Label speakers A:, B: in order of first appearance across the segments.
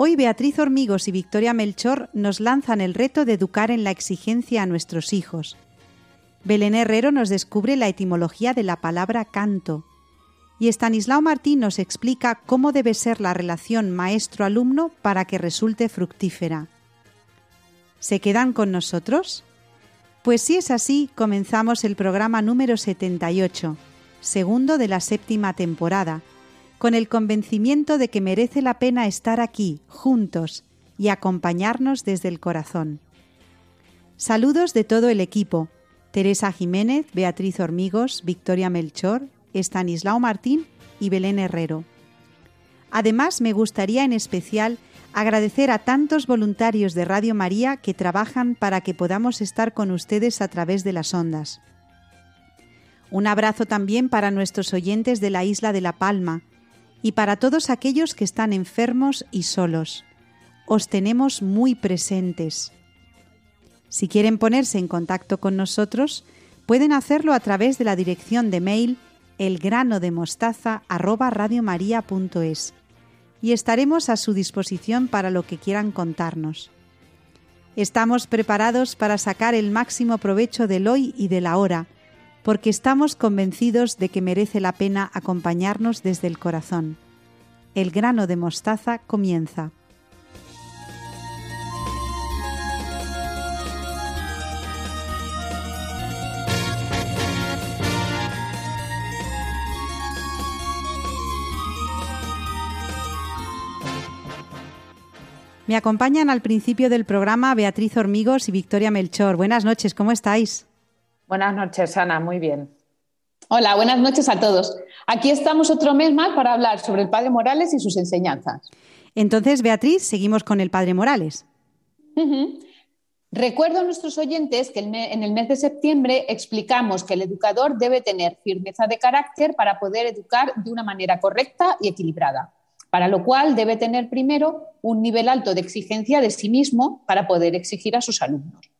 A: Hoy Beatriz Hormigos y Victoria Melchor nos lanzan el reto de educar en la exigencia a nuestros hijos. Belén Herrero nos descubre la etimología de la palabra canto. Y Estanislao Martín nos explica cómo debe ser la relación maestro-alumno para que resulte fructífera. ¿Se quedan con nosotros? Pues si es así, comenzamos el programa número 78, segundo de la séptima temporada, con el convencimiento de que merece la pena estar aquí, juntos, y acompañarnos desde el corazón. Saludos de todo el equipo, Teresa Jiménez, Beatriz Hormigos, Victoria Melchor, Estanislao Martín y Belén Herrero. Además, me gustaría en especial agradecer a tantos voluntarios de Radio María que trabajan para que podamos estar con ustedes a través de las ondas. Un abrazo también para nuestros oyentes de la isla de La Palma, y para todos aquellos que están enfermos y solos. Os tenemos muy presentes. Si quieren ponerse en contacto con nosotros, pueden hacerlo a través de la dirección de mail elgranodemostaza@radiomaria.es y estaremos a su disposición para lo que quieran contarnos. Estamos preparados para sacar el máximo provecho del hoy y de la hora porque estamos convencidos de que merece la pena acompañarnos desde el corazón. El grano de mostaza comienza. Me acompañan al principio del programa Beatriz Hormigos y Victoria Melchor. Buenas noches, ¿cómo estáis?
B: Buenas noches, Ana, muy bien.
C: Hola, buenas noches a todos. Aquí estamos otro mes más para hablar sobre el Padre Morales y sus enseñanzas.
A: Entonces, Beatriz, seguimos con el Padre Morales.
C: Recuerdo a nuestros oyentes que en el mes de septiembre explicamos que el educador debe tener firmeza de carácter para poder educar de una manera correcta y equilibrada, para lo cual debe tener primero un nivel alto de exigencia de sí mismo para poder exigir a sus alumnos.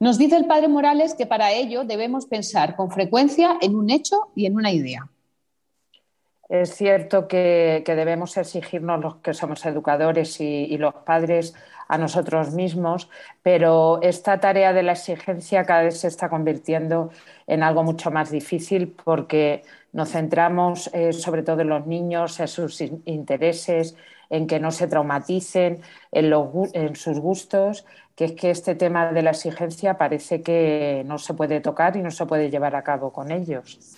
C: Nos dice el padre Morales que para ello debemos pensar con frecuencia en un hecho y en una idea.
B: Es cierto que, debemos exigirnos los que somos educadores y, los padres a nosotros mismos, pero esta tarea de la exigencia cada vez se está convirtiendo en algo mucho más difícil porque nos centramos eh, sobre todo en los niños, en sus intereses, en que no se traumaticen, en sus gustos que es que este tema de la exigencia parece que no se puede tocar y no se puede llevar a cabo con ellos.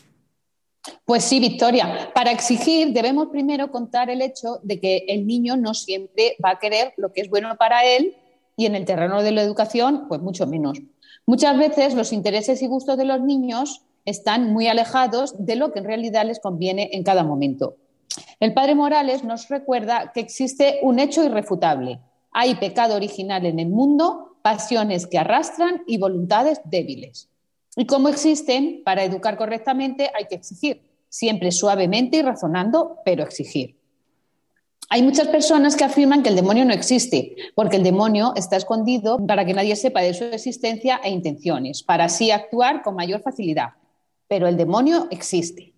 C: Pues sí, Victoria. Para exigir debemos primero contar el hecho de que el niño no siempre va a querer lo que es bueno para él y en el terreno de la educación, pues mucho menos. Muchas veces los intereses y gustos de los niños están muy alejados de lo que en realidad les conviene en cada momento. El padre Morales nos recuerda que existe un hecho irrefutable, hay pecado original en el mundo, pasiones que arrastran y voluntades débiles. Y como existen, para educar correctamente hay que exigir, siempre suavemente y razonando, pero exigir. Hay muchas personas que afirman que el demonio no existe, porque el demonio está escondido para que nadie sepa de su existencia e intenciones, para así actuar con mayor facilidad. Pero el demonio existe.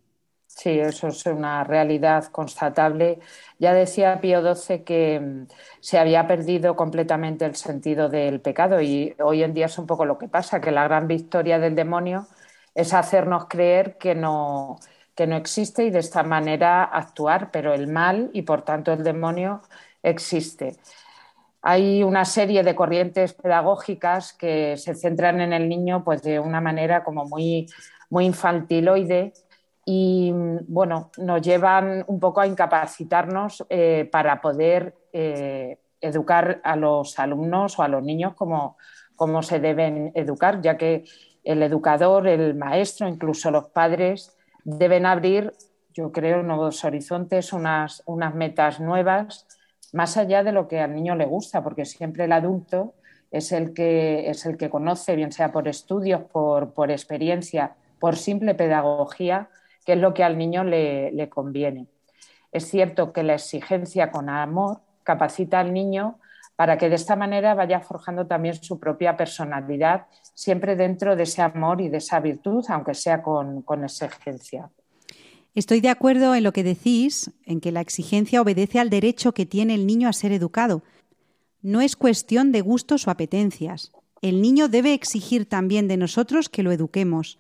B: Sí, eso es una realidad constatable. Ya decía Pío XII que mm, se había perdido completamente el sentido del pecado y hoy en día es un poco lo que pasa, que la gran victoria del demonio es hacernos creer que no, que no existe y de esta manera actuar, pero el mal y por tanto el demonio existe. Hay una serie de corrientes pedagógicas que se centran en el niño pues de una manera como muy, muy infantiloide y bueno, nos llevan un poco a incapacitarnos eh, para poder eh, educar a los alumnos o a los niños como, como, se deben educar, ya que el educador, el maestro, incluso los padres deben abrir, yo creo, nuevos horizontes, unas, unas metas nuevas más allá de lo que al niño le gusta, porque siempre el adulto es el que, es el que conoce, bien sea por estudios, por, por experiencia, por simple pedagogía, qué es lo que al niño le, conviene. Es cierto que la exigencia con amor capacita al niño para que de esta manera vaya forjando también su propia personalidad, siempre dentro de ese amor y de esa virtud, aunque sea con exigencia.
A: Estoy de acuerdo en lo que decís, en que la exigencia obedece al derecho que tiene el niño a ser educado. No es cuestión de gustos o apetencias. El niño debe exigir también de nosotros que lo eduquemos.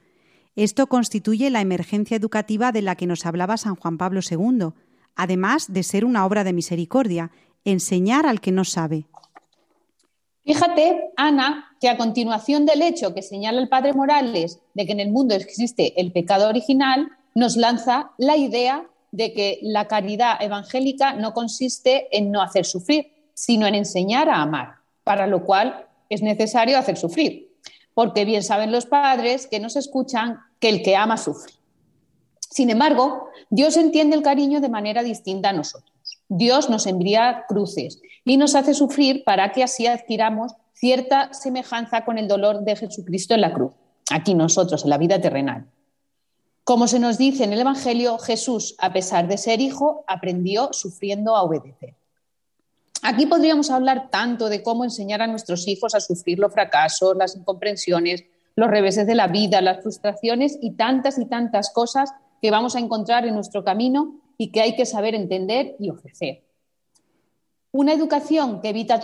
A: Esto constituye la emergencia educativa de la que nos hablaba San Juan Pablo II, además de ser una obra de misericordia, enseñar al que no sabe.
C: Fíjate, Ana, que a continuación del hecho que señala el padre Morales de que en el mundo existe el pecado original, nos lanza la idea de que la caridad evangélica no consiste en no hacer sufrir, sino en enseñar a amar, para lo cual es necesario hacer sufrir, porque bien saben los padres que nos escuchan que el que ama sufre. Sin embargo, Dios entiende el cariño de manera distinta a nosotros. Dios nos envía cruces y nos hace sufrir para que así adquiramos cierta semejanza con el dolor de Jesucristo en la cruz, aquí nosotros, en la vida terrenal. Como se nos dice en el Evangelio, Jesús, a pesar de ser hijo, aprendió sufriendo a obedecer. Aquí podríamos hablar tanto de cómo enseñar a nuestros hijos a sufrir los fracasos, las incomprensiones, los reveses de la vida, las frustraciones y tantas y tantas cosas que vamos a encontrar en nuestro camino y que hay que saber entender y ofrecer. Una educación que evita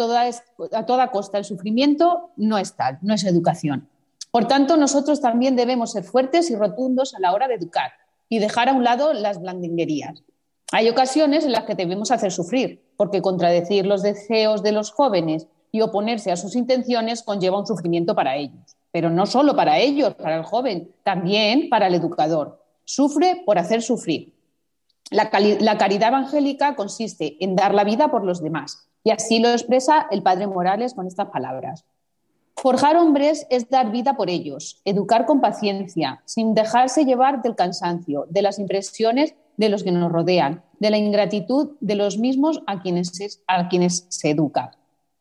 C: a toda costa el sufrimiento no es tal, no es educación. Por tanto, nosotros también debemos ser fuertes y rotundos a la hora de educar y dejar a un lado las blandinguerías. Hay ocasiones en las que debemos hacer sufrir, porque contradecir los deseos de los jóvenes y oponerse a sus intenciones conlleva un sufrimiento para ellos. Pero no solo para ellos, para el joven, también para el educador. Sufre por hacer sufrir. La, caridad evangélica consiste en dar la vida por los demás, y así lo expresa el padre Morales con estas palabras. Forjar hombres es dar vida por ellos, educar con paciencia, sin dejarse llevar del cansancio, de las impresiones de los que nos rodean, de la ingratitud de los mismos a quienes, a quienes se educa.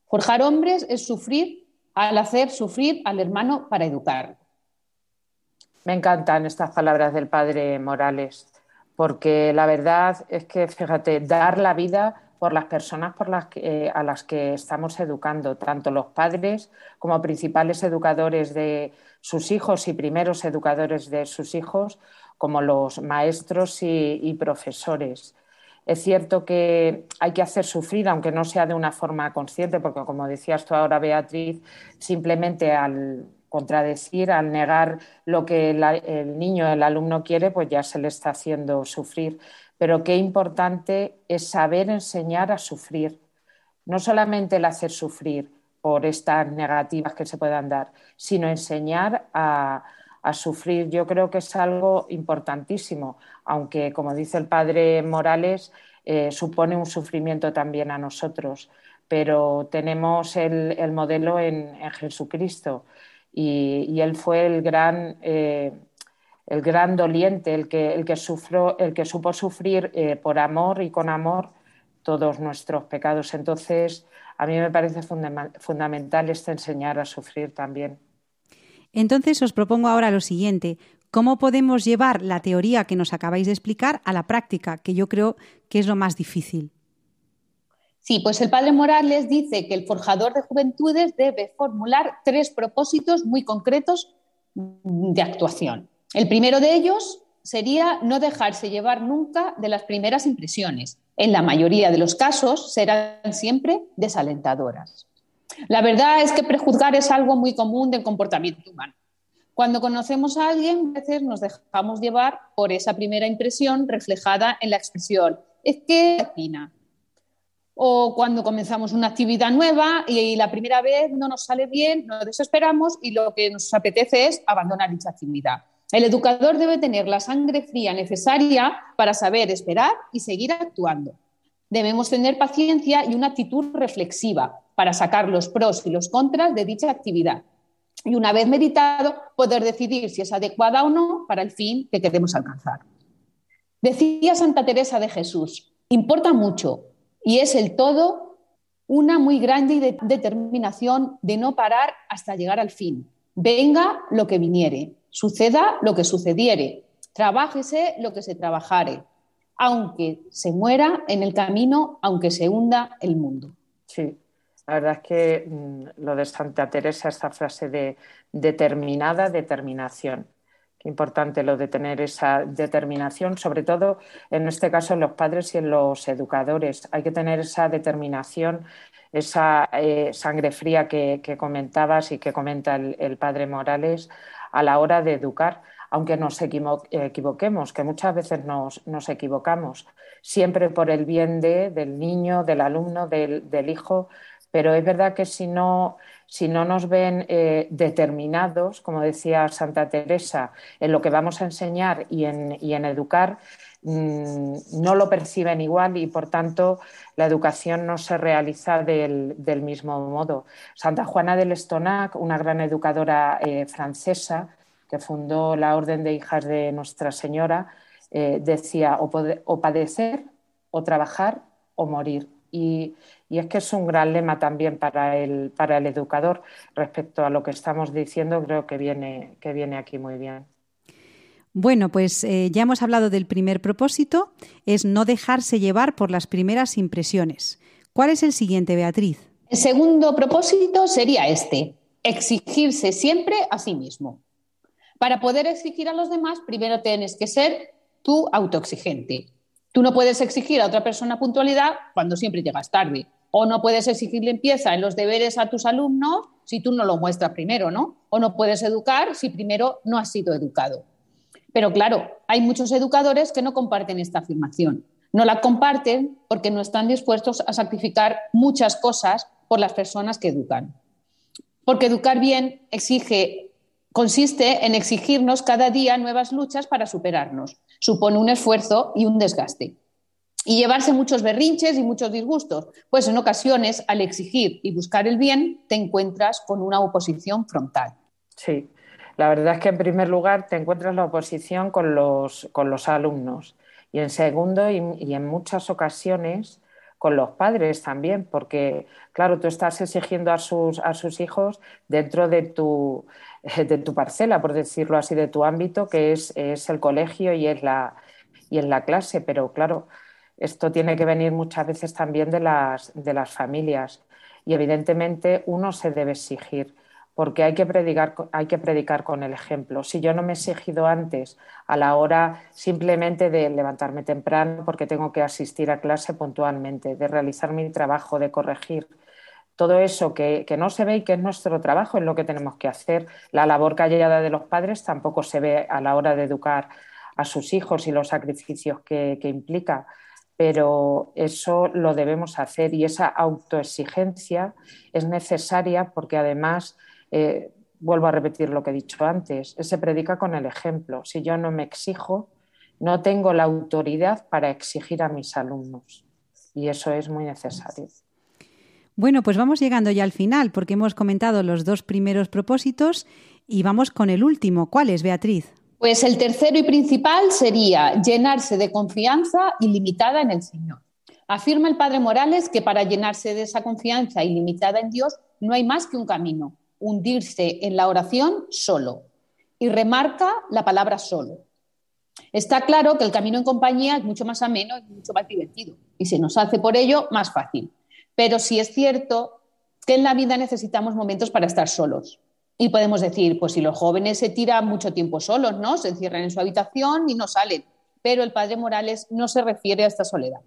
C: Forjar hombres es sufrir al hacer sufrir al hermano para educar.
B: Me encantan estas palabras del padre Morales porque la verdad es que, fíjate, dar la vida por las personas por las eh, a las que estamos educando, tanto los padres como principales educadores de sus hijos y primeros educadores de sus hijos, como los maestros y, profesores. Es cierto que hay que hacer sufrir, aunque no sea de una forma consciente, porque como decías tú ahora, Beatriz, simplemente al contradecir, al negar lo que el niño, el alumno quiere, pues ya se le está haciendo sufrir. Pero qué importante es saber enseñar a sufrir, no solamente el hacer sufrir por estas negativas que se puedan dar, sino enseñar a, sufrir. Yo creo que es algo importantísimo, aunque, como dice el padre Morales, eh, supone un sufrimiento también a nosotros, pero tenemos el, modelo en Jesucristo y, él fue el gran, eh, el gran doliente, el que, el que, el que supo sufrir eh, por amor y con amor todos nuestros pecados. Entonces, a mí me parece fundamental este enseñar a sufrir también.
A: Entonces, os propongo ahora lo siguiente. ¿Cómo podemos llevar la teoría que nos acabáis de explicar a la práctica, que yo creo que es lo más difícil?
C: Sí, pues el padre Morales dice que el forjador de juventudes debe formular tres propósitos muy concretos de actuación. El primero de ellos sería no dejarse llevar nunca de las primeras impresiones. En la mayoría de los casos serán siempre desalentadoras. La verdad es que prejuzgar es algo muy común del comportamiento humano. Cuando conocemos a alguien, a veces nos dejamos llevar por esa primera impresión reflejada en la expresión. Es que o cuando comenzamos una actividad nueva y, la primera vez no nos sale bien, nos desesperamos y lo que nos apetece es abandonar dicha actividad. El educador debe tener la sangre fría necesaria para saber esperar y seguir actuando. Debemos tener paciencia y una actitud reflexiva para sacar los pros y los contras de dicha actividad. Y una vez meditado, poder decidir si es adecuada o no para el fin que queremos alcanzar. Decía Santa Teresa de Jesús, importa mucho Y es el todo una muy grande determinación de no parar hasta llegar al fin. Venga lo que viniere, suceda lo que sucediere, trabájese lo que se trabajare, aunque se muera en el camino, aunque se hunda el mundo.
B: Sí, la verdad es que mm, lo de Santa Teresa, esta frase de determinada determinación. Qué importante lo de tener esa determinación, sobre todo en este caso en los padres y en los educadores. Hay que tener esa determinación, esa eh, sangre fría que, comentabas y que comenta el, padre Morales a la hora de educar, aunque nos equivoquemos, que muchas veces nos, equivocamos, siempre por el bien del niño, del alumno, del hijo, pero es verdad que si no si no nos ven eh, determinados, como decía Santa Teresa, en lo que vamos a enseñar y en, educar, mm, no lo perciben igual y por tanto la educación no se realiza del, mismo modo. Santa Juana del Estonac, una gran educadora eh, francesa que fundó la Orden de Hijas de Nuestra Señora, eh, decía o padecer o trabajar o morir y, es que es un gran lema también para el, para el educador respecto a lo que estamos diciendo, creo que viene, que viene aquí muy bien.
A: Bueno, pues eh, ya hemos hablado del primer propósito, es no dejarse llevar por las primeras impresiones. ¿Cuál es el siguiente, Beatriz?
C: El segundo propósito sería este, exigirse siempre a sí mismo. Para poder exigir a los demás, primero tienes que ser tú autoexigente. Tú no puedes exigir a otra persona puntualidad cuando siempre llegas tarde. O no puedes exigir limpieza en los deberes a tus alumnos si tú no lo muestras primero, ¿no? O no puedes educar si primero no has sido educado. Pero claro, hay muchos educadores que no comparten esta afirmación. No la comparten porque no están dispuestos a sacrificar muchas cosas por las personas que educan. Porque educar bien exige, consiste en exigirnos cada día nuevas luchas para superarnos supone un esfuerzo y un desgaste. Y llevarse muchos berrinches y muchos disgustos, pues en ocasiones al exigir y buscar el bien te encuentras con una oposición frontal.
B: Sí, la verdad es que en primer lugar te encuentras la oposición con los, con los alumnos y en segundo y, en muchas ocasiones con los padres también, porque claro, tú estás exigiendo a sus, a sus hijos dentro de tu, de tu parcela, por decirlo así, de tu ámbito, que es, el colegio y es, la, y la clase. Pero claro, esto tiene que venir muchas veces también de las, de las familias. Y evidentemente uno se debe exigir, porque hay que, predicar, hay que predicar con el ejemplo. Si yo no me he exigido antes a la hora simplemente de levantarme temprano porque tengo que asistir a clase puntualmente, de realizar mi trabajo, de corregir, todo eso que, no se ve y que es nuestro trabajo, es lo que tenemos que hacer. La labor callada de los padres tampoco se ve a la hora de educar a sus hijos y los sacrificios que, implica, pero eso lo debemos hacer y esa autoexigencia es necesaria porque además, eh, vuelvo a repetir lo que he dicho antes, se predica con el ejemplo. Si yo no me exijo, no tengo la autoridad para exigir a mis alumnos y eso es muy necesario.
A: Bueno, pues vamos llegando ya al final porque hemos comentado los dos primeros propósitos y vamos con el último. ¿Cuál es, Beatriz?
C: Pues el tercero y principal sería llenarse de confianza ilimitada en el Señor. Afirma el Padre Morales que para llenarse de esa confianza ilimitada en Dios no hay más que un camino, hundirse en la oración solo. Y remarca la palabra solo. Está claro que el camino en compañía es mucho más ameno y mucho más divertido y se nos hace por ello más fácil. Pero sí es cierto que en la vida necesitamos momentos para estar solos. Y podemos decir, pues si los jóvenes se tiran mucho tiempo solos, ¿no? Se encierran en su habitación y no salen. Pero el padre Morales no se refiere a esta soledad.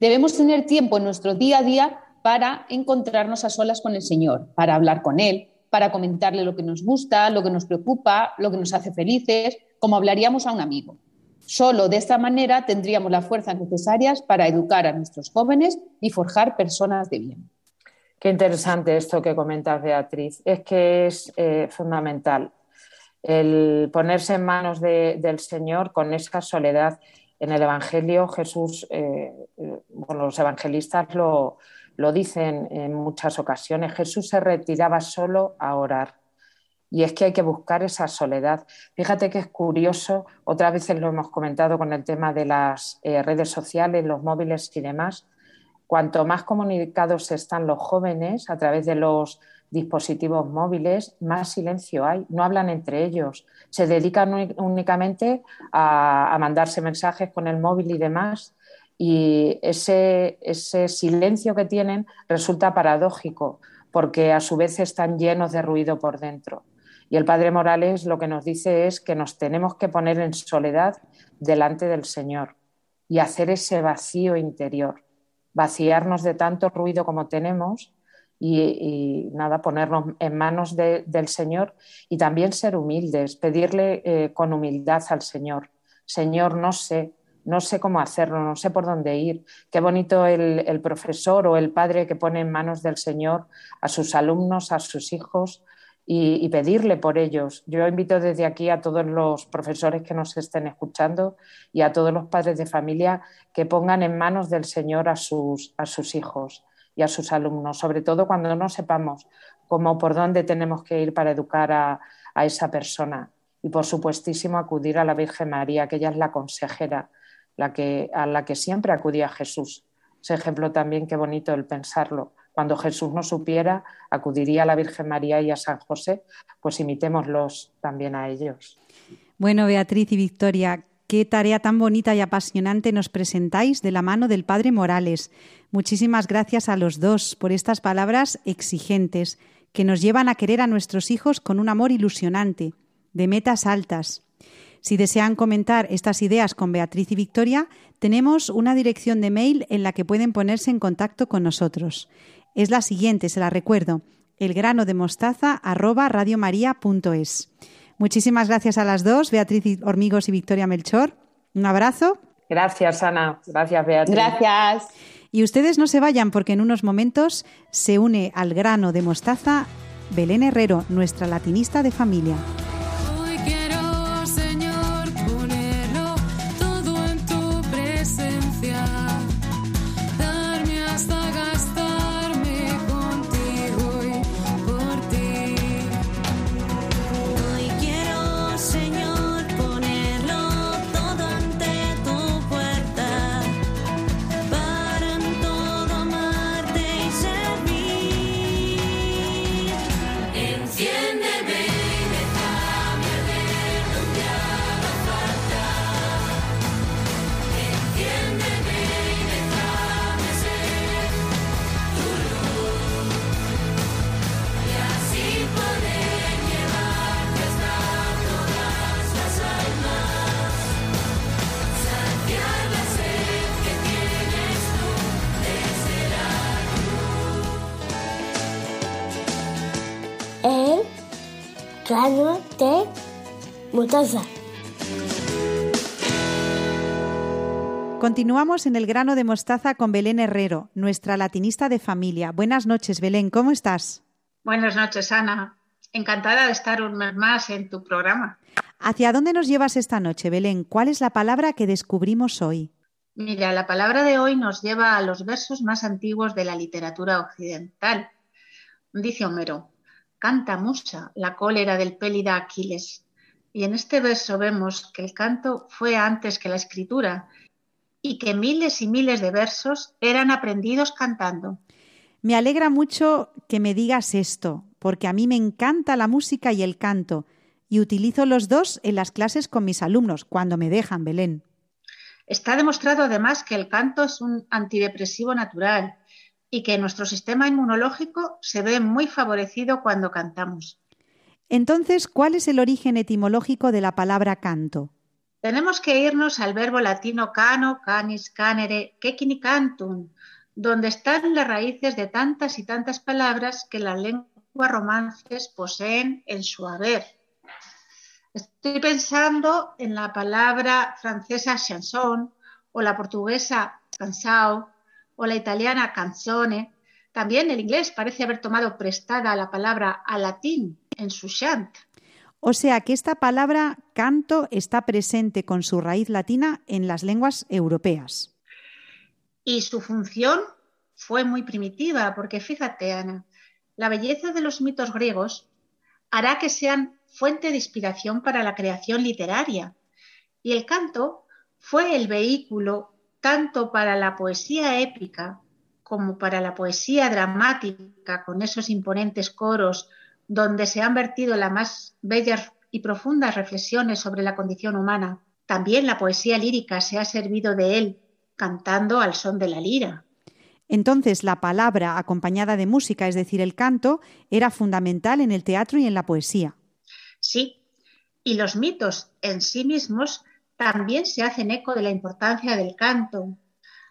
C: Debemos tener tiempo en nuestro día a día para encontrarnos a solas con el Señor, para hablar con Él, para comentarle lo que nos gusta, lo que nos preocupa, lo que nos hace felices, como hablaríamos a un amigo. Solo de esta manera tendríamos las fuerzas necesarias para educar a nuestros jóvenes y forjar personas de bien.
B: Qué interesante esto que comentas, Beatriz. Es que es eh, fundamental el ponerse en manos del Señor con esa soledad. En el Evangelio Jesús, eh, eh, los evangelistas lo, lo dicen en muchas ocasiones, Jesús se retiraba solo a orar y es que hay que buscar esa soledad. Fíjate que es curioso, otras veces lo hemos comentado con el tema de las eh, redes sociales, los móviles y demás. Cuanto más comunicados están los jóvenes a través de los dispositivos móviles, más silencio hay. No hablan entre ellos. Se dedican únicamente a, mandarse mensajes con el móvil y demás. Y ese, silencio que tienen resulta paradójico, porque a su vez están llenos de ruido por dentro. Y el padre Morales lo que nos dice es que nos tenemos que poner en soledad delante del Señor y hacer ese vacío interior, vaciarnos de tanto ruido como tenemos y, nada, ponernos en manos del Señor y también ser humildes, pedirle eh, con humildad al Señor. Señor, no sé, no sé cómo hacerlo, no sé por dónde ir. Qué bonito el, profesor o el padre que pone en manos del Señor a sus alumnos, a sus hijos y, pedirle por ellos. Yo invito desde aquí a todos los profesores que nos estén escuchando y a todos los padres de familia que pongan en manos del Señor a sus, a sus hijos y a sus alumnos, sobre todo cuando no sepamos cómo por dónde tenemos que ir para educar a, a esa persona. Y por supuestísimo acudir a la Virgen María, que ella es la consejera, la que, a la que siempre acudía Jesús. Ese ejemplo también, qué bonito el pensarlo. Cuando Jesús no supiera, acudiría a la Virgen María y a San José, pues imitémoslos también a ellos.
A: Bueno, Beatriz y Victoria, Qué tarea tan bonita y apasionante nos presentáis de la mano del Padre Morales. Muchísimas gracias a los dos por estas palabras exigentes que nos llevan a querer a nuestros hijos con un amor ilusionante, de metas altas. Si desean comentar estas ideas con Beatriz y Victoria, tenemos una dirección de mail en la que pueden ponerse en contacto con nosotros. Es la siguiente, se la recuerdo, elgranodemostaza@radiomaria.es. Muchísimas gracias a las dos, Beatriz Hormigos y Victoria Melchor. Un abrazo.
B: Gracias, Ana. Gracias, Beatriz.
C: Gracias.
A: Y ustedes no se vayan porque en unos momentos se une al grano de mostaza Belén Herrero, nuestra latinista de familia.
D: De
A: Continuamos en el grano de mostaza con Belén Herrero, nuestra latinista de familia. Buenas noches, Belén, ¿cómo estás?
E: Buenas noches, Ana. Encantada de estar un mes más en tu programa.
A: ¿Hacia dónde nos llevas esta noche, Belén? ¿Cuál es la palabra que descubrimos hoy?
E: Mira, la palabra de hoy nos lleva a los versos más antiguos de la literatura occidental. Dice Homero, canta Musa, la cólera del pélida Aquiles. Y en este verso vemos que el canto fue antes que la escritura y que miles y miles de versos eran aprendidos cantando.
A: Me alegra mucho que me digas esto, porque a mí me encanta la música y el canto, y utilizo los dos en las clases con mis alumnos, cuando me dejan, Belén.
E: Está demostrado además que el canto es un antidepresivo natural y que nuestro sistema inmunológico se ve muy favorecido cuando cantamos.
A: Entonces, ¿cuál es el origen etimológico de la palabra canto?
E: Tenemos que irnos al verbo latino cano, canis, canere, quequini cantum, donde están las raíces de tantas y tantas palabras que las lenguas romances poseen en su haber. Estoy pensando en la palabra francesa chanson o la portuguesa cansao o la italiana canzone, también el inglés parece haber tomado prestada la palabra a latín en su chant.
A: O sea que esta palabra canto está presente con su raíz latina en las lenguas europeas.
E: Y su función fue muy primitiva, porque fíjate, Ana, la belleza de los mitos griegos hará que sean fuente de inspiración para la creación literaria. Y el canto fue el vehículo tanto para la poesía épica como para la poesía dramática, con esos imponentes coros, donde se han vertido las más bellas y profundas reflexiones sobre la condición humana. También la poesía lírica se ha servido de él, cantando al son de la lira.
A: Entonces, la palabra acompañada de música, es decir, el canto, era fundamental en el teatro y en la poesía.
E: Sí, y los mitos en sí mismos también se hacen eco de la importancia del canto.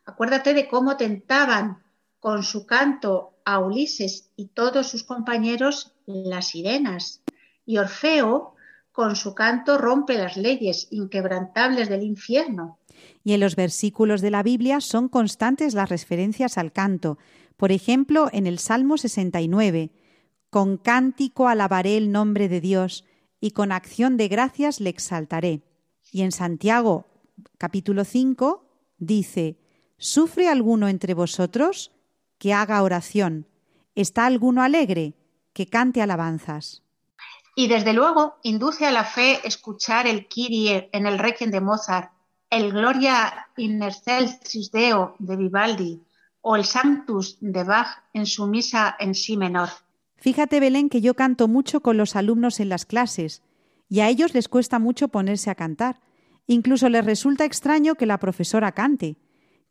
E: Acuérdate de cómo tentaban con su canto a Ulises y todos sus compañeros las sirenas. Y Orfeo, con su canto, rompe las leyes inquebrantables del infierno.
A: Y en los versículos de la Biblia son constantes las referencias al canto. Por ejemplo, en el Salmo 69, con cántico alabaré el nombre de Dios y con acción de gracias le exaltaré. Y en Santiago capítulo 5 dice, ¿Sufre alguno entre vosotros? Que haga oración. ¿Está alguno alegre? Que cante alabanzas.
E: Y desde luego induce a la fe escuchar el Kyrie en el Requiem de Mozart, el Gloria in excelsis Deo de Vivaldi o el Sanctus de Bach en su misa en si menor.
A: Fíjate, Belén, que yo canto mucho con los alumnos en las clases y a ellos les cuesta mucho ponerse a cantar. Incluso les resulta extraño que la profesora cante.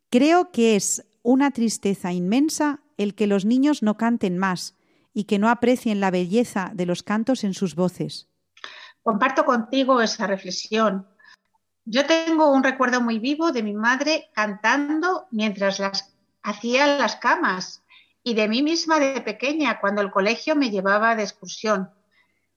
A: Creo que es una tristeza inmensa el que los niños no canten más y que no aprecien la belleza de los cantos en sus voces.
E: Comparto contigo esa reflexión. Yo tengo un recuerdo muy vivo de mi madre cantando mientras las hacía las camas y de mí misma de pequeña cuando el colegio me llevaba de excursión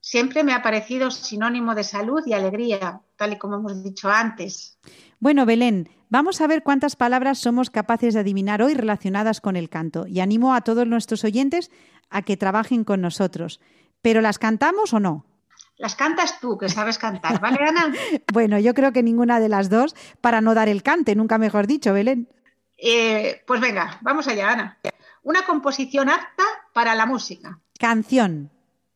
E: siempre me ha parecido sinónimo de salud y alegría, tal y como hemos dicho antes.
A: Bueno, Belén, vamos a ver cuántas palabras somos capaces de adivinar hoy relacionadas con el canto y animo a todos nuestros oyentes a que trabajen con nosotros. ¿Pero las cantamos o no?
E: Las cantas tú, que sabes cantar, ¿vale, Ana?
A: bueno, yo creo que ninguna de las dos, para no dar el cante, nunca mejor dicho, Belén.
E: Eh, pues venga, vamos allá, Ana. Una composición apta para la música.
A: Canción.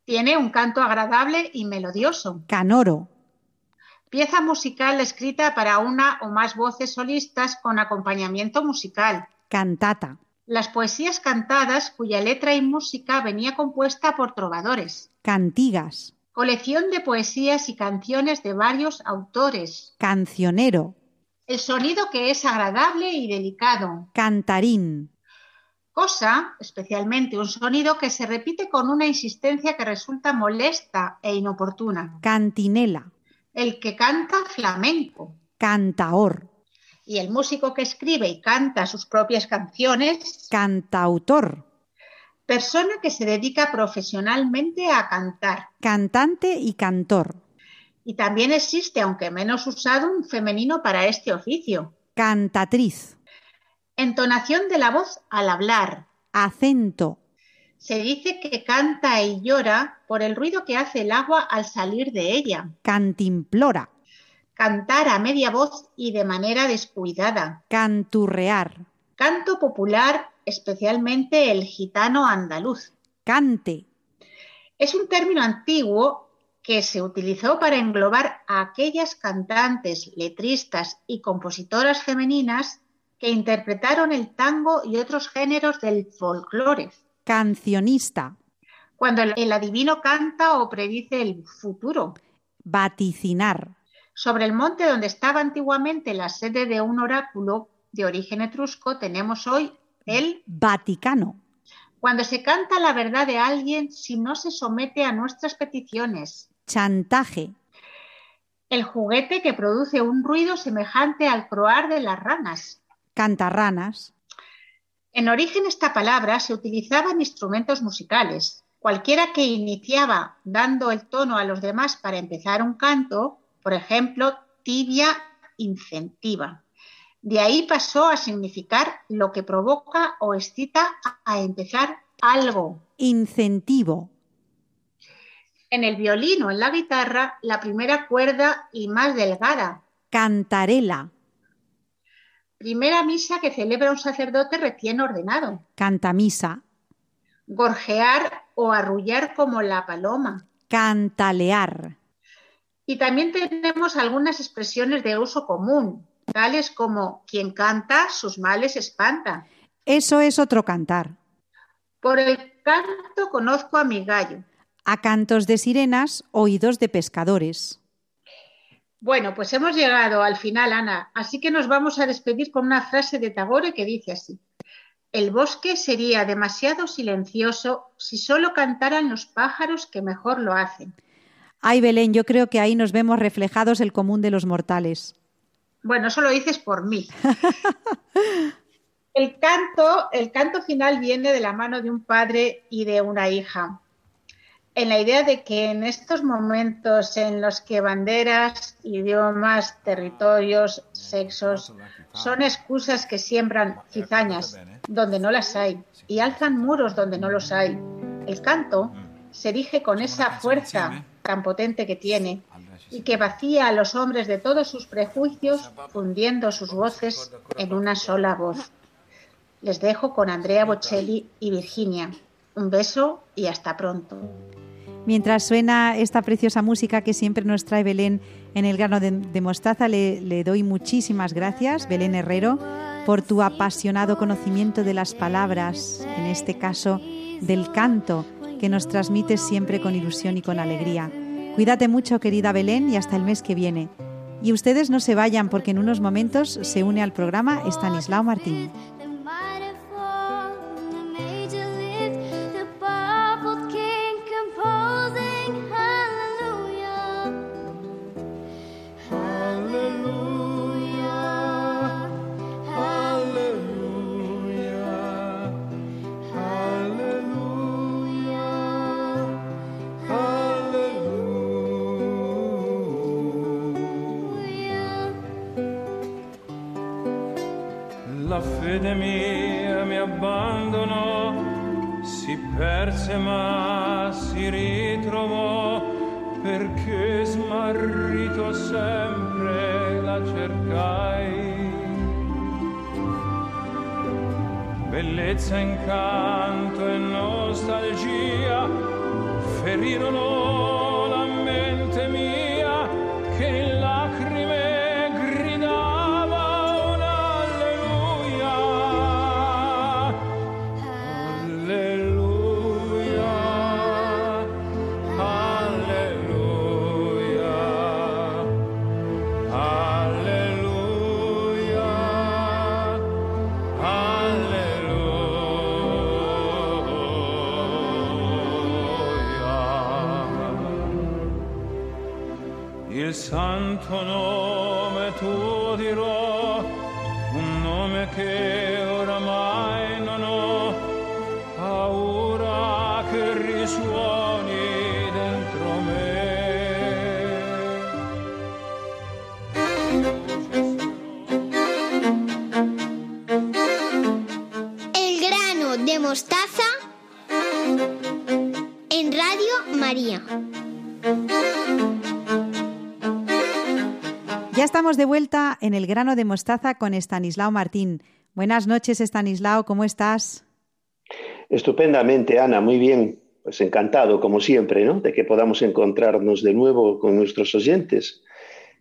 E: Tiene un canto agradable y melodioso.
A: Canoro.
E: Pieza musical escrita para una o más voces solistas con acompañamiento musical.
A: Cantata.
E: Las poesías cantadas cuya letra y música venía compuesta por trovadores.
A: Cantigas.
E: Colección de poesías y canciones de varios autores.
A: Cancionero.
E: El sonido que es agradable y delicado.
A: Cantarín
E: cosa, especialmente un sonido que se repite con una insistencia que resulta molesta e inoportuna.
A: Cantinela.
E: El que canta flamenco.
A: Cantaor.
E: Y el músico que escribe y canta sus propias canciones.
A: Cantautor.
E: Persona que se dedica profesionalmente a cantar.
A: Cantante y cantor.
E: Y también existe, aunque menos usado, un femenino para este oficio.
A: Cantatriz.
E: Entonación de la voz al hablar.
A: Acento.
E: Se dice que canta y llora por el ruido que hace el agua al salir de ella.
A: Cantimplora.
E: Cantar a media voz y de manera descuidada.
A: Canturrear.
E: Canto popular, especialmente el gitano andaluz.
A: Cante.
E: Es un término antiguo que se utilizó para englobar a aquellas cantantes, letristas y compositoras femeninas que interpretaron el tango y otros géneros del folclore.
A: Cancionista.
E: Cuando el adivino canta o predice el futuro.
A: Vaticinar.
E: Sobre el monte donde estaba antiguamente la sede de un oráculo de origen etrusco tenemos hoy el
A: Vaticano.
E: Cuando se canta la verdad de alguien si no se somete a nuestras peticiones.
A: Chantaje.
E: El juguete que produce un ruido semejante al croar de las ranas
A: cantarranas.
E: En origen esta palabra se utilizaba en instrumentos musicales. Cualquiera que iniciaba dando el tono a los demás para empezar un canto, por ejemplo, tibia incentiva. De ahí pasó a significar lo que provoca o excita a empezar algo.
A: Incentivo.
E: En el violín o en la guitarra, la primera cuerda y más delgada.
A: Cantarela.
E: Primera misa que celebra un sacerdote recién ordenado.
A: Cantamisa.
E: Gorjear o arrullar como la paloma.
A: Cantalear.
E: Y también tenemos algunas expresiones de uso común, tales como quien canta sus males espanta.
A: Eso es otro cantar.
E: Por el canto conozco a mi gallo.
A: A cantos de sirenas, oídos de pescadores.
E: Bueno, pues hemos llegado al final, Ana, así que nos vamos a despedir con una frase de Tagore que dice así. El bosque sería demasiado silencioso si solo cantaran los pájaros que mejor lo hacen.
A: Ay, Belén, yo creo que ahí nos vemos reflejados el común de los mortales.
E: Bueno, eso lo dices por mí. el canto, el canto final viene de la mano de un padre y de una hija en la idea de que en estos momentos en los que banderas, idiomas, territorios, sexos son excusas que siembran cizañas donde no las hay y alzan muros donde no los hay, el canto se erige con esa fuerza tan potente que tiene y que vacía a los hombres de todos sus prejuicios, fundiendo sus voces en una sola voz. Les dejo con Andrea Bocelli y Virginia. Un beso y hasta pronto.
A: Mientras suena esta preciosa música que siempre nos trae Belén en el grano de, mostaza, le, le, doy muchísimas gracias, Belén Herrero, por tu apasionado conocimiento de las palabras, en este caso del canto, que nos transmites siempre con ilusión y con alegría. Cuídate mucho, querida Belén, y hasta el mes que viene. Y ustedes no se vayan porque en unos momentos se une al programa Estanislao Martín. Estamos de vuelta en el grano de mostaza con Estanislao Martín. Buenas noches, Estanislao, ¿cómo estás?
F: Estupendamente, Ana, muy bien. Pues encantado, como siempre, ¿no? De que podamos encontrarnos de nuevo con nuestros oyentes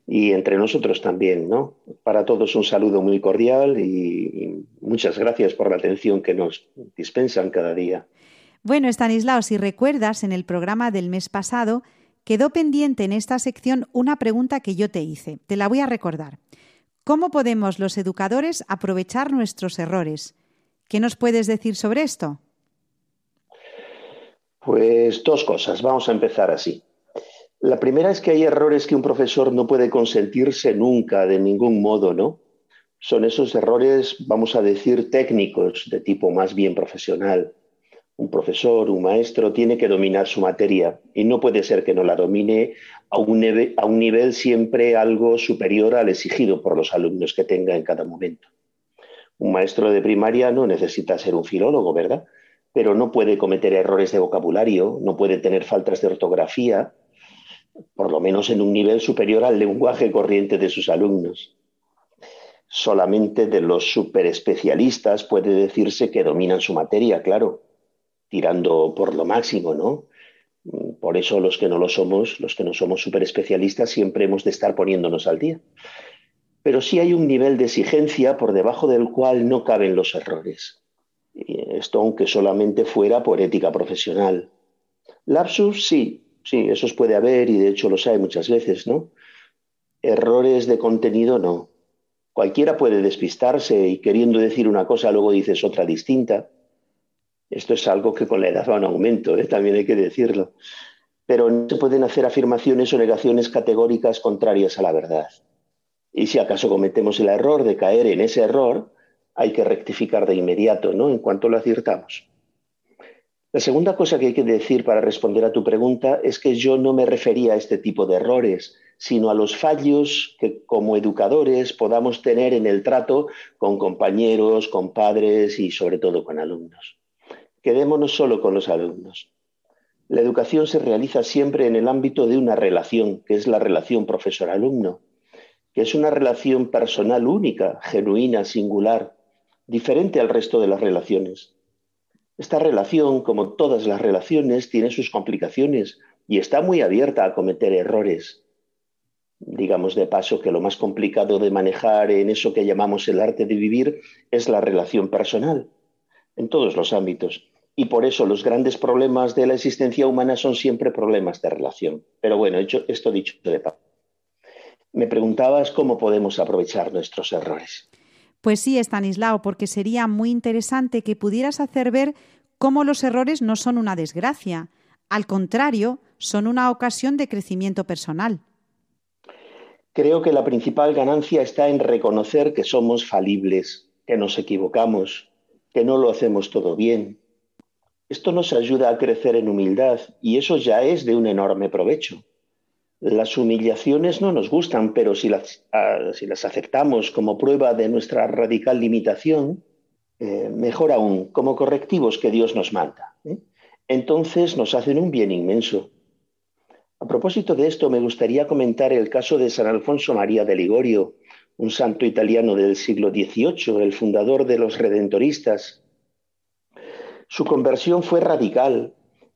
F: y entre nosotros también, ¿no? Para todos un saludo muy cordial y, muchas gracias por la atención que nos dispensan cada día.
A: Bueno, Estanislao, si recuerdas, en el programa del mes pasado quedó pendiente en esta sección una pregunta que yo te hice. Te la voy a recordar. ¿Cómo podemos los educadores aprovechar nuestros errores? ¿Qué nos puedes decir sobre esto?
F: Pues dos cosas. Vamos a empezar así. La primera es que hay errores que un profesor no puede consentirse nunca, de ningún modo, ¿no? Son esos errores, vamos a decir, técnicos, de tipo más bien profesional un profesor, un maestro, tiene que dominar su materia y no puede ser que no la domine a un, nivel, siempre algo superior al exigido por los alumnos que tenga en cada momento. Un maestro de primaria no necesita ser un filólogo, ¿verdad? Pero no puede cometer errores de vocabulario, no puede tener faltas de ortografía, por lo menos en un nivel superior al lenguaje corriente de sus alumnos. Solamente de los superespecialistas puede decirse que dominan su materia, claro, tirando por lo máximo, ¿no? Por eso los que no lo somos, los que no somos súper especialistas, siempre hemos de estar poniéndonos al día. Pero sí hay un nivel de exigencia por debajo del cual no caben los errores. Esto aunque solamente fuera por ética profesional. Lapsus, sí, sí, esos puede haber y de hecho los hay muchas veces, ¿no? Errores de contenido, no. Cualquiera puede despistarse y queriendo decir una cosa luego dices otra distinta. Esto es algo que con la edad va en aumento, ¿eh? también hay que decirlo. Pero no se pueden hacer afirmaciones o negaciones categóricas contrarias a la verdad. Y si acaso cometemos el error de caer en ese error, hay que rectificar de inmediato, ¿no? En cuanto lo aciertamos. La segunda cosa que hay que decir para responder a tu pregunta es que yo no me refería a este tipo de errores, sino a los fallos que como educadores podamos tener en el trato con compañeros, con padres y sobre todo con alumnos. Quedémonos solo con los alumnos. La educación se realiza siempre en el ámbito de una relación, que es la relación profesor-alumno, que es una relación personal única, genuina, singular, diferente al resto de las relaciones. Esta relación, como todas las relaciones, tiene sus complicaciones y está muy abierta a cometer errores. Digamos de paso que lo más complicado de manejar en eso que llamamos el arte de vivir es la relación personal, en todos los ámbitos. Y por eso los grandes problemas de la existencia humana son siempre problemas de relación. Pero bueno, esto dicho de paso. Me preguntabas cómo podemos aprovechar nuestros errores.
A: Pues sí, Estanislao, porque sería muy interesante que pudieras hacer ver cómo los errores no son una desgracia. Al contrario, son una ocasión de crecimiento personal.
F: Creo que la principal ganancia está en reconocer que somos falibles, que nos equivocamos, que no lo hacemos todo bien. Esto nos ayuda a crecer en humildad y eso ya es de un enorme provecho. Las humillaciones no nos gustan, pero si las, ah, si las aceptamos como prueba de nuestra radical limitación, eh, mejor aún, como correctivos que Dios nos manda. ¿eh? Entonces nos hacen un bien inmenso. A propósito de esto, me gustaría comentar el caso de San Alfonso María de Ligorio, un santo italiano del siglo XVIII, el fundador de los redentoristas. Su conversión fue radical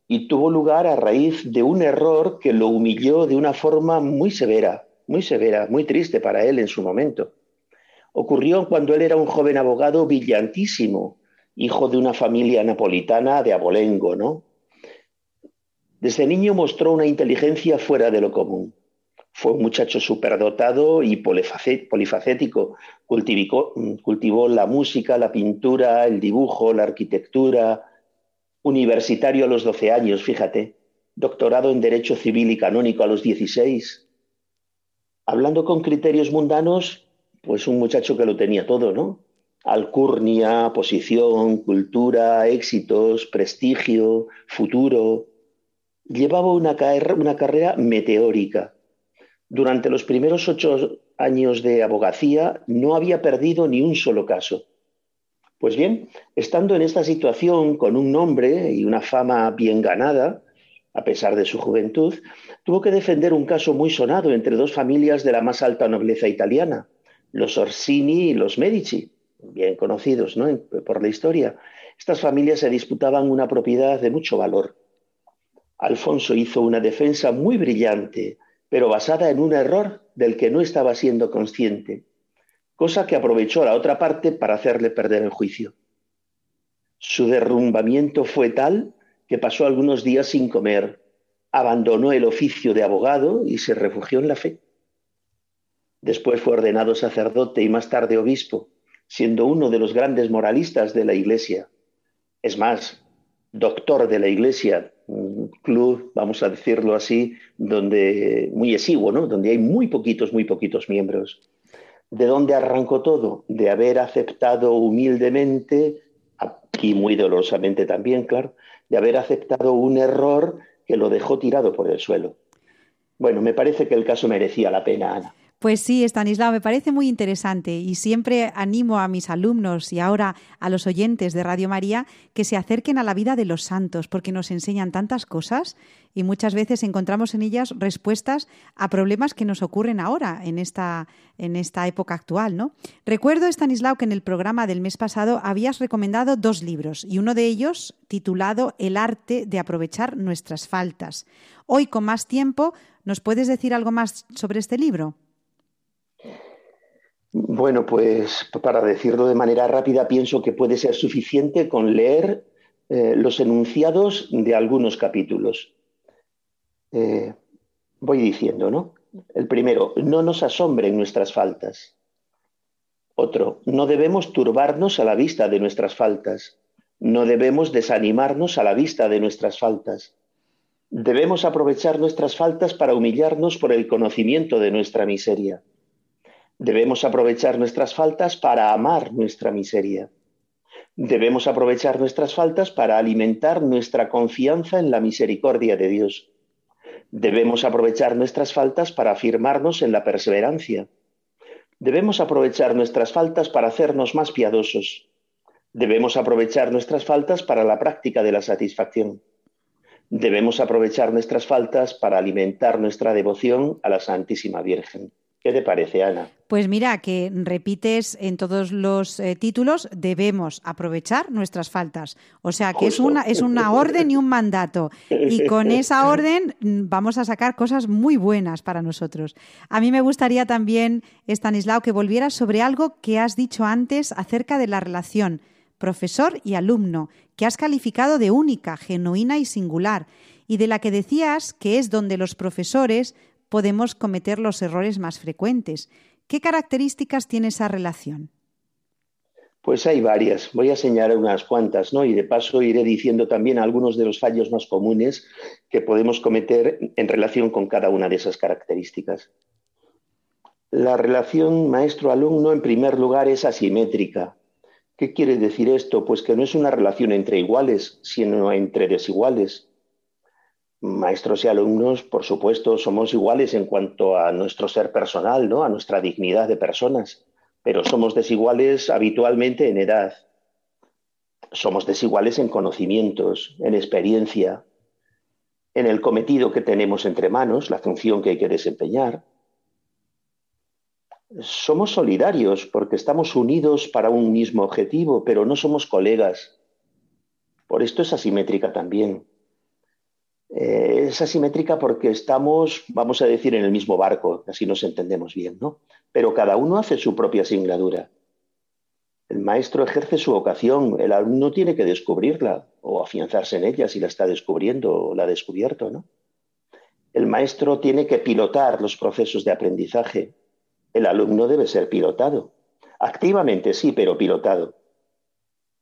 F: y tuvo lugar a raíz de un error que lo humilló de una forma muy severa, muy severa, muy triste para él en su momento. Ocurrió cuando él era un joven abogado brillantísimo, hijo de una familia napolitana de abolengo, ¿no? Desde niño mostró una inteligencia fuera de lo común. Fue un muchacho superdotado y polifacético. Cultivó, cultivó la música, la pintura, el dibujo, la arquitectura, universitario a los 12 años, fíjate, doctorado en Derecho Civil y Canónico a los 16. Hablando con criterios mundanos, pues un muchacho que lo tenía todo, ¿no? Alcurnia, posición, cultura, éxitos, prestigio, futuro. Llevaba una carrera meteórica. Durante los primeros ocho años de abogacía no había perdido ni un solo caso pues bien, estando en esta situación con un nombre y una fama bien ganada, a pesar de su juventud, tuvo que defender un caso muy sonado entre dos familias de la más alta nobleza italiana, los Orsini y los Medici, bien conocidos ¿no? por la historia. Estas familias se disputaban una propiedad de mucho valor. Alfonso hizo una defensa muy brillante, pero basada en un error del que no estaba siendo consciente cosa que aprovechó la otra parte para hacerle perder el juicio. Su derrumbamiento fue tal que pasó algunos días sin comer, abandonó el oficio de abogado y se refugió en la fe. Después fue ordenado sacerdote y más tarde obispo, siendo uno de los grandes moralistas de la Iglesia. Es más, doctor de la Iglesia, un club, vamos a decirlo así, donde muy exiguo, ¿no? Donde hay muy poquitos, muy poquitos miembros. ¿De dónde arrancó todo? De haber aceptado humildemente, y muy dolorosamente también, claro, de haber aceptado un error que lo dejó tirado por el suelo. Bueno, me parece que el caso merecía la pena, Ana.
A: Pues sí, Estanislao, me parece muy interesante y siempre animo a mis alumnos y ahora a los oyentes de Radio María que se acerquen a la vida de los santos porque nos enseñan tantas cosas y muchas veces encontramos en ellas respuestas a problemas que nos ocurren ahora en esta, en esta época actual. ¿no? Recuerdo, Estanislao, que en el programa del mes pasado habías recomendado dos libros y uno de ellos titulado El arte de aprovechar nuestras faltas. Hoy, con más tiempo, ¿nos puedes decir algo más sobre este libro?
F: Bueno, pues para decirlo de manera rápida, pienso que puede ser suficiente con leer eh, los enunciados de algunos capítulos. Eh, voy diciendo, ¿no? El primero, no nos asombren nuestras faltas. Otro, no debemos turbarnos a la vista de nuestras faltas. No debemos desanimarnos a la vista de nuestras faltas. Debemos aprovechar nuestras faltas para humillarnos por el conocimiento de nuestra miseria. Debemos aprovechar nuestras faltas para amar nuestra miseria. Debemos aprovechar nuestras faltas para alimentar nuestra confianza en la misericordia de Dios. Debemos aprovechar nuestras faltas para afirmarnos en la perseverancia. Debemos aprovechar nuestras faltas para hacernos más piadosos. Debemos aprovechar nuestras faltas para la práctica de la satisfacción. Debemos aprovechar nuestras faltas para alimentar nuestra devoción a la Santísima Virgen. ¿Qué te parece, Ana?
A: Pues mira, que repites en todos los eh, títulos, debemos aprovechar nuestras faltas. O sea, que es una, es una orden y un mandato. Y con esa orden mm, vamos a sacar cosas muy buenas para nosotros. A mí me gustaría también, Stanislao, que volvieras sobre algo que has dicho antes acerca de la relación profesor y alumno, que has calificado de única, genuina y singular, y de la que decías que es donde los profesores podemos cometer los errores más frecuentes. ¿Qué características tiene esa relación?
F: Pues hay varias. Voy a señalar unas cuantas, ¿no? Y de paso iré diciendo también algunos de los fallos más comunes que podemos cometer en relación con cada una de esas características. La relación maestro-alumno, en primer lugar, es asimétrica. ¿Qué quiere decir esto? Pues que no es una relación entre iguales, sino entre desiguales maestros y alumnos, por supuesto, somos iguales en cuanto a nuestro ser personal, ¿no? a nuestra dignidad de personas, pero somos desiguales habitualmente en edad. Somos desiguales en conocimientos, en experiencia, en el cometido que tenemos entre manos, la función que hay que desempeñar. Somos solidarios porque estamos unidos para un mismo objetivo, pero no somos colegas. Por esto es asimétrica también. Eh, es asimétrica porque estamos, vamos a decir, en el mismo barco, así nos entendemos bien, ¿no? Pero cada uno hace su propia asignatura. El maestro ejerce su vocación, el alumno tiene que descubrirla o afianzarse en ella si la está descubriendo o la ha descubierto, ¿no? El maestro tiene que pilotar los procesos de aprendizaje. El alumno debe ser pilotado. Activamente sí, pero pilotado.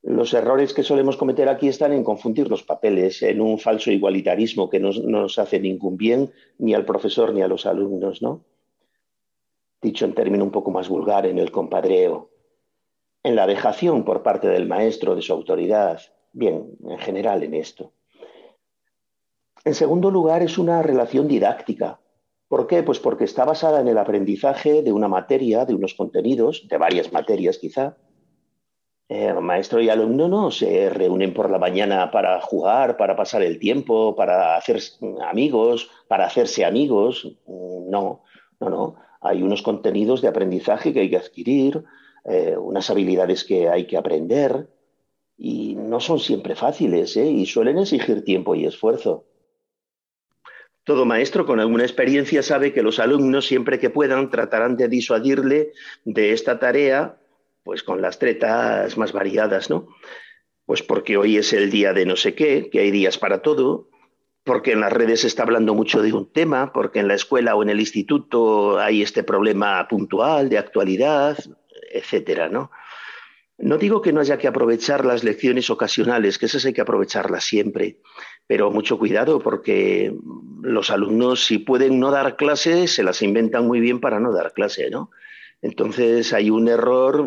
F: Los errores que solemos cometer aquí están en confundir los papeles, en un falso igualitarismo que no, nos hace ningún bien ni al profesor ni a los alumnos, ¿no? Dicho en término un poco más vulgar, en el compadreo, en la dejación por parte del maestro de su autoridad, bien, en general en esto. En segundo lugar, es una relación didáctica. ¿Por qué? Pues porque está basada en el aprendizaje de una materia, de unos contenidos, de varias materias quizá, eh, maestro y alumno no se reúnen por la mañana para jugar, para pasar el tiempo, para hacer amigos, para hacerse amigos. No, no, no. Hay unos contenidos de aprendizaje que hay que adquirir, eh, unas habilidades que hay que aprender y no son siempre fáciles ¿eh? y suelen exigir tiempo y esfuerzo. Todo maestro con alguna experiencia sabe que los alumnos, siempre que puedan, tratarán de disuadirle de esta tarea pues con las tretas más variadas, ¿no? Pues porque hoy es el día de no sé qué, que hay días para todo, porque en las redes se está hablando mucho de un tema, porque en la escuela o en el instituto hay este problema puntual de actualidad, etcétera, ¿no? No digo que no haya que aprovechar las lecciones ocasionales, que esas hay que aprovecharlas siempre, pero mucho cuidado porque los alumnos si pueden no dar clase se las inventan muy bien para no dar clase, ¿no? Entonces hay un error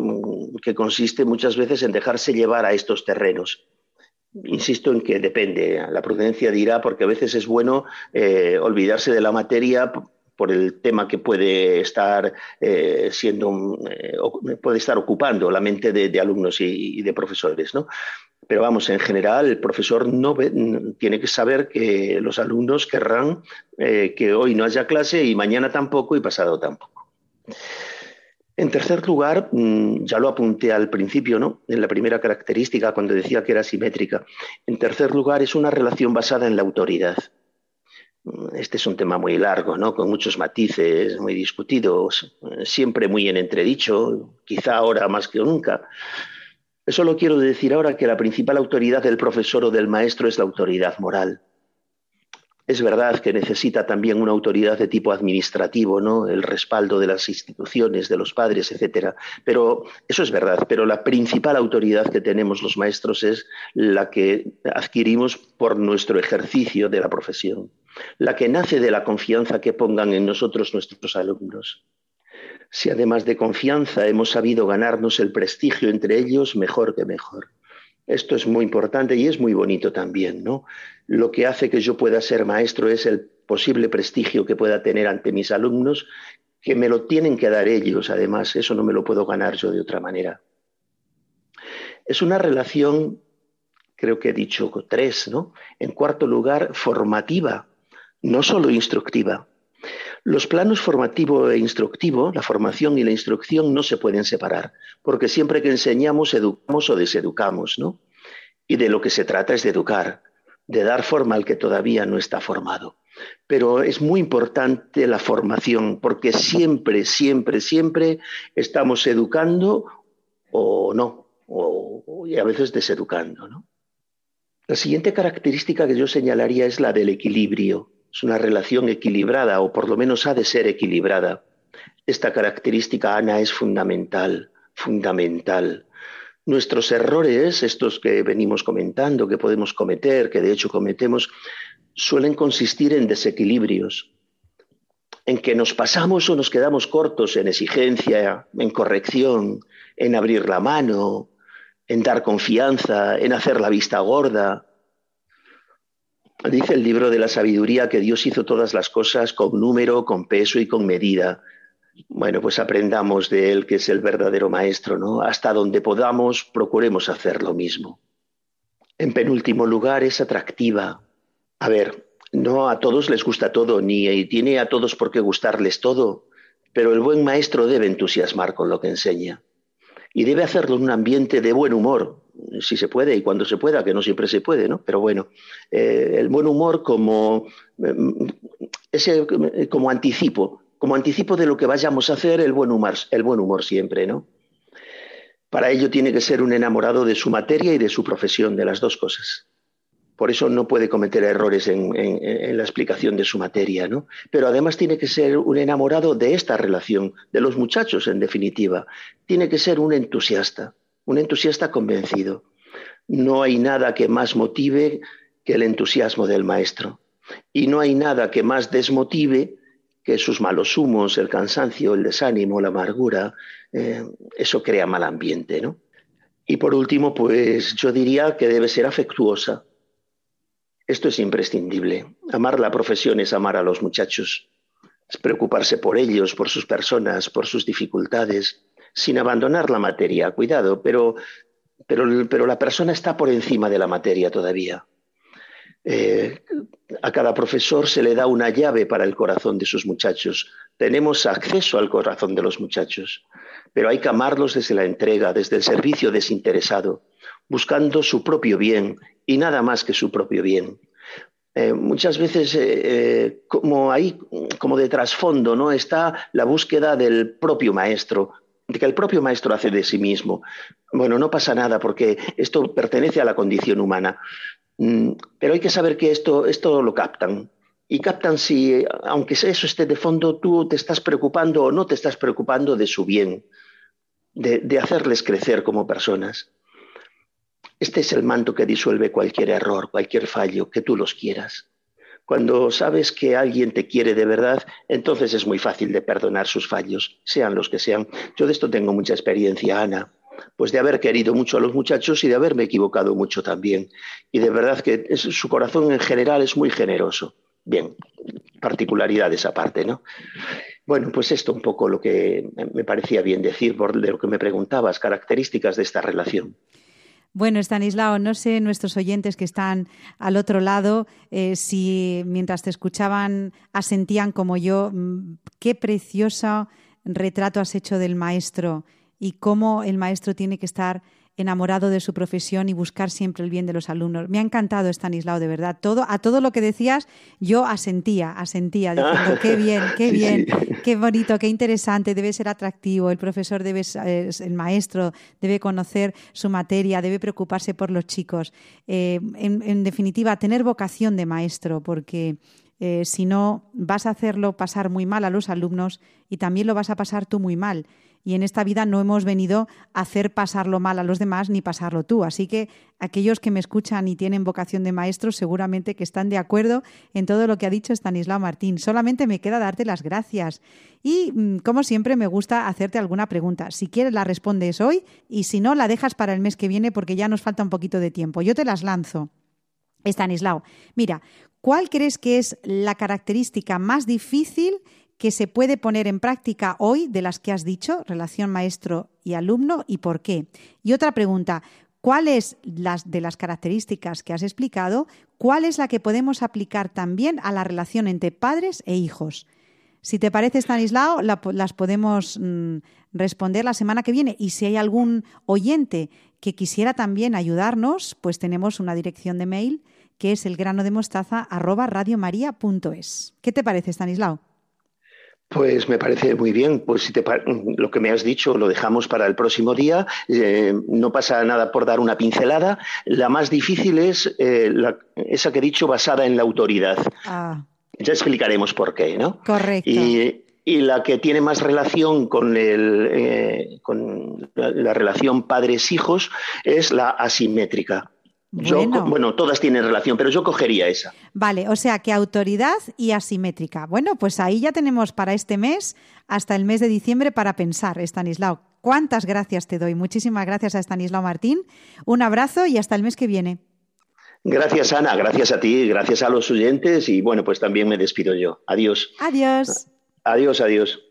F: que consiste muchas veces en dejarse llevar a estos terrenos. Insisto en que depende, la prudencia dirá, porque a veces es bueno eh, olvidarse de la materia por el tema que puede estar eh, siendo eh, puede estar ocupando la mente de, alumnos y, de profesores, ¿no? Pero vamos, en general, el profesor no tiene que saber que los alumnos querrán que hoy no haya clase y mañana tampoco y pasado tampoco. En tercer lugar, mm, ya lo apunté al principio, ¿no? En la primera característica, cuando decía que era simétrica. En tercer lugar, es una relación basada en la autoridad. Este es un tema muy largo, ¿no? con muchos matices, muy discutidos, siempre muy en entredicho, quizá ahora más que nunca. Solo quiero decir ahora que la principal autoridad del profesor o del maestro es la autoridad moral. Es verdad que necesita también una autoridad de tipo administrativo, ¿no? El respaldo de las instituciones, de los padres, etcétera. Pero eso es verdad. Pero la principal autoridad que tenemos los maestros es la que adquirimos por nuestro ejercicio de la profesión, la que nace de la confianza que pongan en nosotros nuestros alumnos. Si además de confianza hemos sabido ganarnos el prestigio entre ellos, mejor que mejor. Esto es muy importante y es muy bonito también, ¿no? Lo que hace que yo pueda ser maestro es el posible prestigio que pueda tener ante mis alumnos, que me lo tienen que dar ellos, además, eso no me lo puedo ganar yo de otra manera. Es una relación, creo que he dicho tres, ¿no? En cuarto lugar, formativa, no solo instructiva. Los planos formativo e instructivo, la formación y la instrucción no se pueden separar, porque siempre que enseñamos, educamos o deseducamos, ¿no? Y de lo que se trata es de educar, de dar forma al que todavía no está formado. Pero es muy importante la formación, porque siempre, siempre, siempre estamos educando o no, o, y a veces deseducando. La siguiente característica que yo señalaría es la del equilibrio. Es una relación equilibrada, o por lo menos ha de ser equilibrada. Esta característica, Ana, es fundamental, fundamental. Nuestros errores, estos que venimos comentando, que podemos cometer, que de hecho cometemos, suelen consistir en desequilibrios, en que nos pasamos o nos quedamos cortos en exigencia, en corrección, en abrir la mano, en dar confianza, en hacer la vista gorda, Dice el libro de la sabiduría que Dios hizo todas las cosas con número, con peso y con medida. Bueno, pues aprendamos de Él, que es el verdadero maestro, ¿no? Hasta donde podamos, procuremos hacer lo mismo. En penúltimo lugar, es atractiva. A ver, no a todos les gusta todo, ni tiene a todos por qué gustarles todo, pero el buen maestro debe entusiasmar con lo que enseña. Y debe hacerlo en un ambiente de buen humor, si se puede y cuando se pueda, que no siempre se puede, ¿no? Pero bueno, eh, el buen humor como, mm, ese, como anticipo, como anticipo de lo que vayamos a hacer, el buen humor, siempre, ¿no? Para ello tiene que ser un enamorado de su materia y de su profesión, de las dos cosas. Por eso no puede cometer errores en, en, la explicación de su materia, ¿no? Pero además tiene que ser un enamorado de esta relación, de los muchachos en definitiva. Tiene que ser un entusiasta, un entusiasta convencido. No hay nada que más motive que el entusiasmo del maestro. Y no hay nada que más desmotive que sus malos humos, el cansancio, el desánimo, la amargura. Eh, eso crea mal ambiente, ¿no? Y por último, pues yo diría que debe ser afectuosa. Esto es imprescindible. Amar la profesión es amar a los muchachos, es preocuparse por ellos, por sus personas, por sus dificultades, sin abandonar la materia. Cuidado, pero, pero, la persona está por encima de la materia todavía. Eh, a cada profesor se le da una llave para el corazón de sus muchachos. Tenemos acceso al corazón de los muchachos, pero hay que amarlos desde la entrega, desde el servicio desinteresado, buscando su propio bien y nada más que su propio bien. Eh, muchas veces, eh, como ahí, como de trasfondo, ¿no? está la búsqueda del propio maestro, que el propio maestro hace de sí mismo. Bueno, no pasa nada porque esto pertenece a la condición humana. Mm, pero hay que saber que esto, esto lo captan. Y captan si, aunque eso esté de fondo, tú te estás preocupando o no te estás preocupando de su bien, de, de hacerles crecer como personas. Este es el manto que disuelve cualquier error, cualquier fallo, que tú los quieras. Cuando sabes que alguien te quiere de verdad, entonces es muy fácil de perdonar sus fallos, sean los que sean. Yo de esto tengo mucha experiencia, Ana, pues de haber querido mucho a los muchachos y de haberme equivocado mucho también. Y de verdad que su corazón en general es muy generoso. Bien, particularidades aparte, ¿no? Bueno, pues esto un poco lo que me parecía bien decir por de lo que me preguntabas, características de esta relación.
A: Bueno, Stanislao, no sé nuestros oyentes que están al otro lado eh, si mientras te escuchaban asentían como yo, mm, qué precioso retrato has hecho del maestro y cómo el maestro tiene que estar enamorado de su profesión y buscar siempre el bien de los alumnos. Me ha encantado, Stanislao, de verdad. Todo, a todo lo que decías, yo asentía, asentía, diciendo, qué bien, qué bien, qué bonito, qué interesante, debe ser atractivo, el profesor debe, el maestro debe conocer su materia, debe preocuparse por los chicos. Eh, en, definitiva, tener vocación de maestro, porque eh, si no, vas a hacerlo pasar muy mal a los alumnos y también lo vas a pasar tú muy mal y en esta vida no hemos venido a hacer pasarlo mal a los demás ni pasarlo tú. Así que aquellos que me escuchan y tienen vocación de maestro seguramente que están de acuerdo en todo lo que ha dicho Stanislao Martín. Solamente me queda darte las gracias y mm, como siempre me gusta hacerte alguna pregunta. Si quieres la respondes hoy y si no la dejas para el mes que viene porque ya nos falta un poquito de tiempo. Yo te las lanzo. Stanislao, mira, ¿cuál crees que es la característica más difícil que se puede poner en práctica hoy de las que has dicho, relación maestro y alumno, y por qué? Y otra pregunta, ¿cuál es las de las características que has explicado? ¿Cuál es la que podemos aplicar también a la relación entre padres e hijos? Si te parece, Stanislao, las podemos mm, responder la semana que viene. Y si hay algún oyente que quisiera también ayudarnos, pues tenemos una dirección de mail que es elgranodemostaza@radiomaria.es. ¿Qué te parece, Stanislao?
F: Pues me parece muy bien. Pues si te lo que me has dicho lo dejamos para el próximo día. Eh, no pasa nada por dar una pincelada. La más difícil es eh, esa que he dicho basada en la autoridad. Ah. Ya explicaremos por qué, ¿no?
A: Correcto.
F: Y, la que tiene más relación con, el, eh, con la relación padres-hijos es la asimétrica. Bueno. todas tienen relación, pero yo cogería esa.
A: Vale, o sea que autoridad y asimétrica. Bueno, pues ahí ya tenemos para este mes, hasta el mes de diciembre, para pensar, Estanislao. ¿Cuántas gracias te doy? Muchísimas gracias a Estanislao Martín. Un abrazo y hasta el mes que viene.
F: Gracias, Ana. Gracias a ti, gracias a los oyentes y bueno, pues también me despido yo. Adiós.
A: Adiós.
F: Adiós, adiós.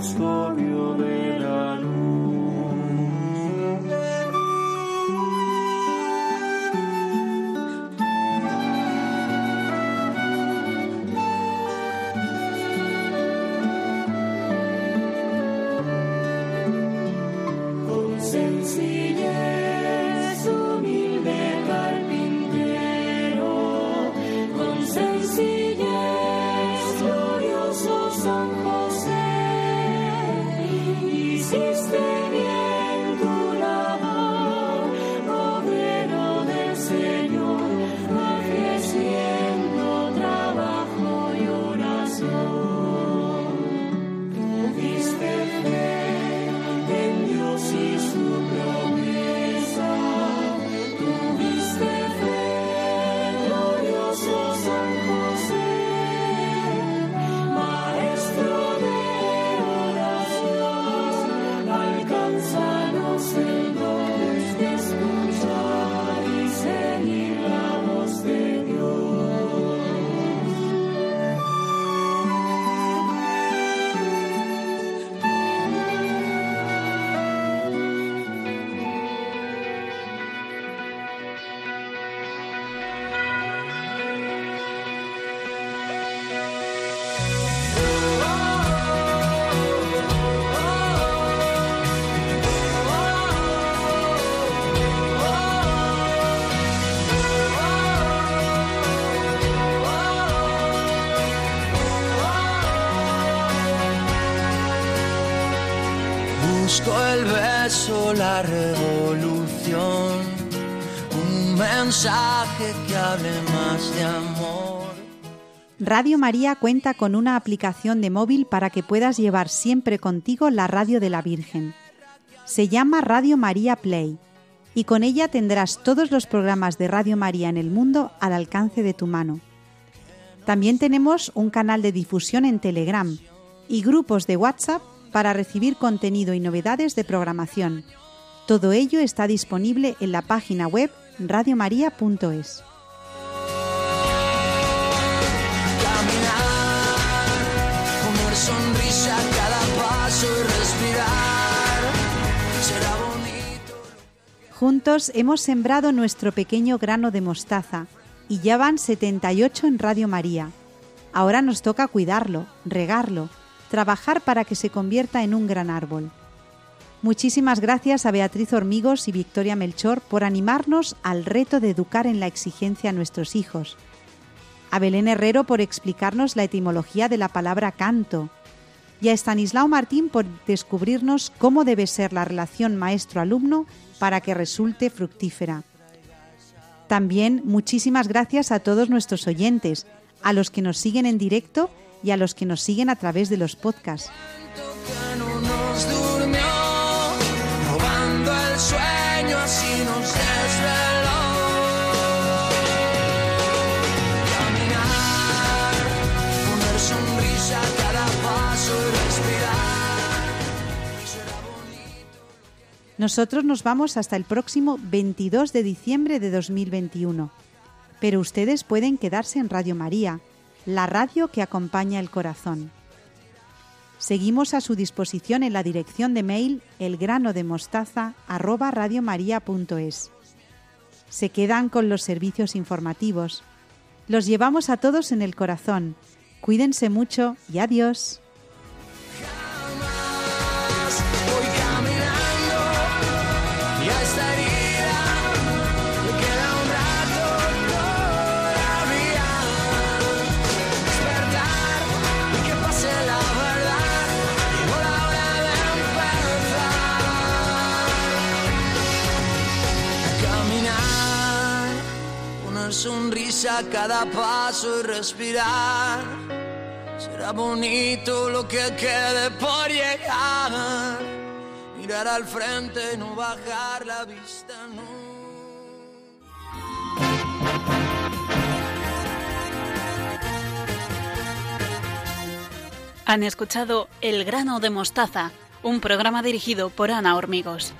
G: custodio de Busco el beso, la revolución, un mensaje que hable más de amor.
A: Radio María cuenta con una aplicación de móvil para que puedas llevar siempre contigo la radio de la Virgen. Se llama Radio María Play y con ella tendrás todos los programas de Radio María en el mundo al alcance de tu mano. También tenemos un canal de difusión en Telegram y grupos de WhatsApp para recibir contenido y novedades de programación. Todo ello está disponible en la página web radiomaria.es.
G: sonrisa cada paso y respirar. Será
A: Juntos hemos sembrado nuestro pequeño grano de mostaza y ya van 78 en Radio María. Ahora nos toca cuidarlo, regarlo, trabajar para que se convierta en un gran árbol. Muchísimas gracias a Beatriz Hormigos y Victoria Melchor por animarnos al reto de educar en la exigencia a nuestros hijos a Belén Herrero por explicarnos la etimología de la palabra canto y a Estanislao Martín por descubrirnos cómo debe ser la relación maestro-alumno para que resulte fructífera. También muchísimas gracias a todos nuestros oyentes, a los que nos siguen en directo y a los que nos siguen a través de los podcasts. Nosotros nos vamos hasta el próximo 22 de diciembre de 2021. Pero ustedes pueden quedarse en Radio María, la radio que acompaña el corazón. Seguimos a su disposición en la dirección de mail elgranodemostaza@radiomaria.es. Se quedan con los servicios informativos. Los llevamos a todos en el corazón. Cuídense mucho y adiós.
G: Sonrisa cada paso y respirar. Será bonito lo que quede por llegar. Mirar al frente no bajar la vista.
H: Han escuchado El grano de mostaza, un programa dirigido por Ana Hormigos.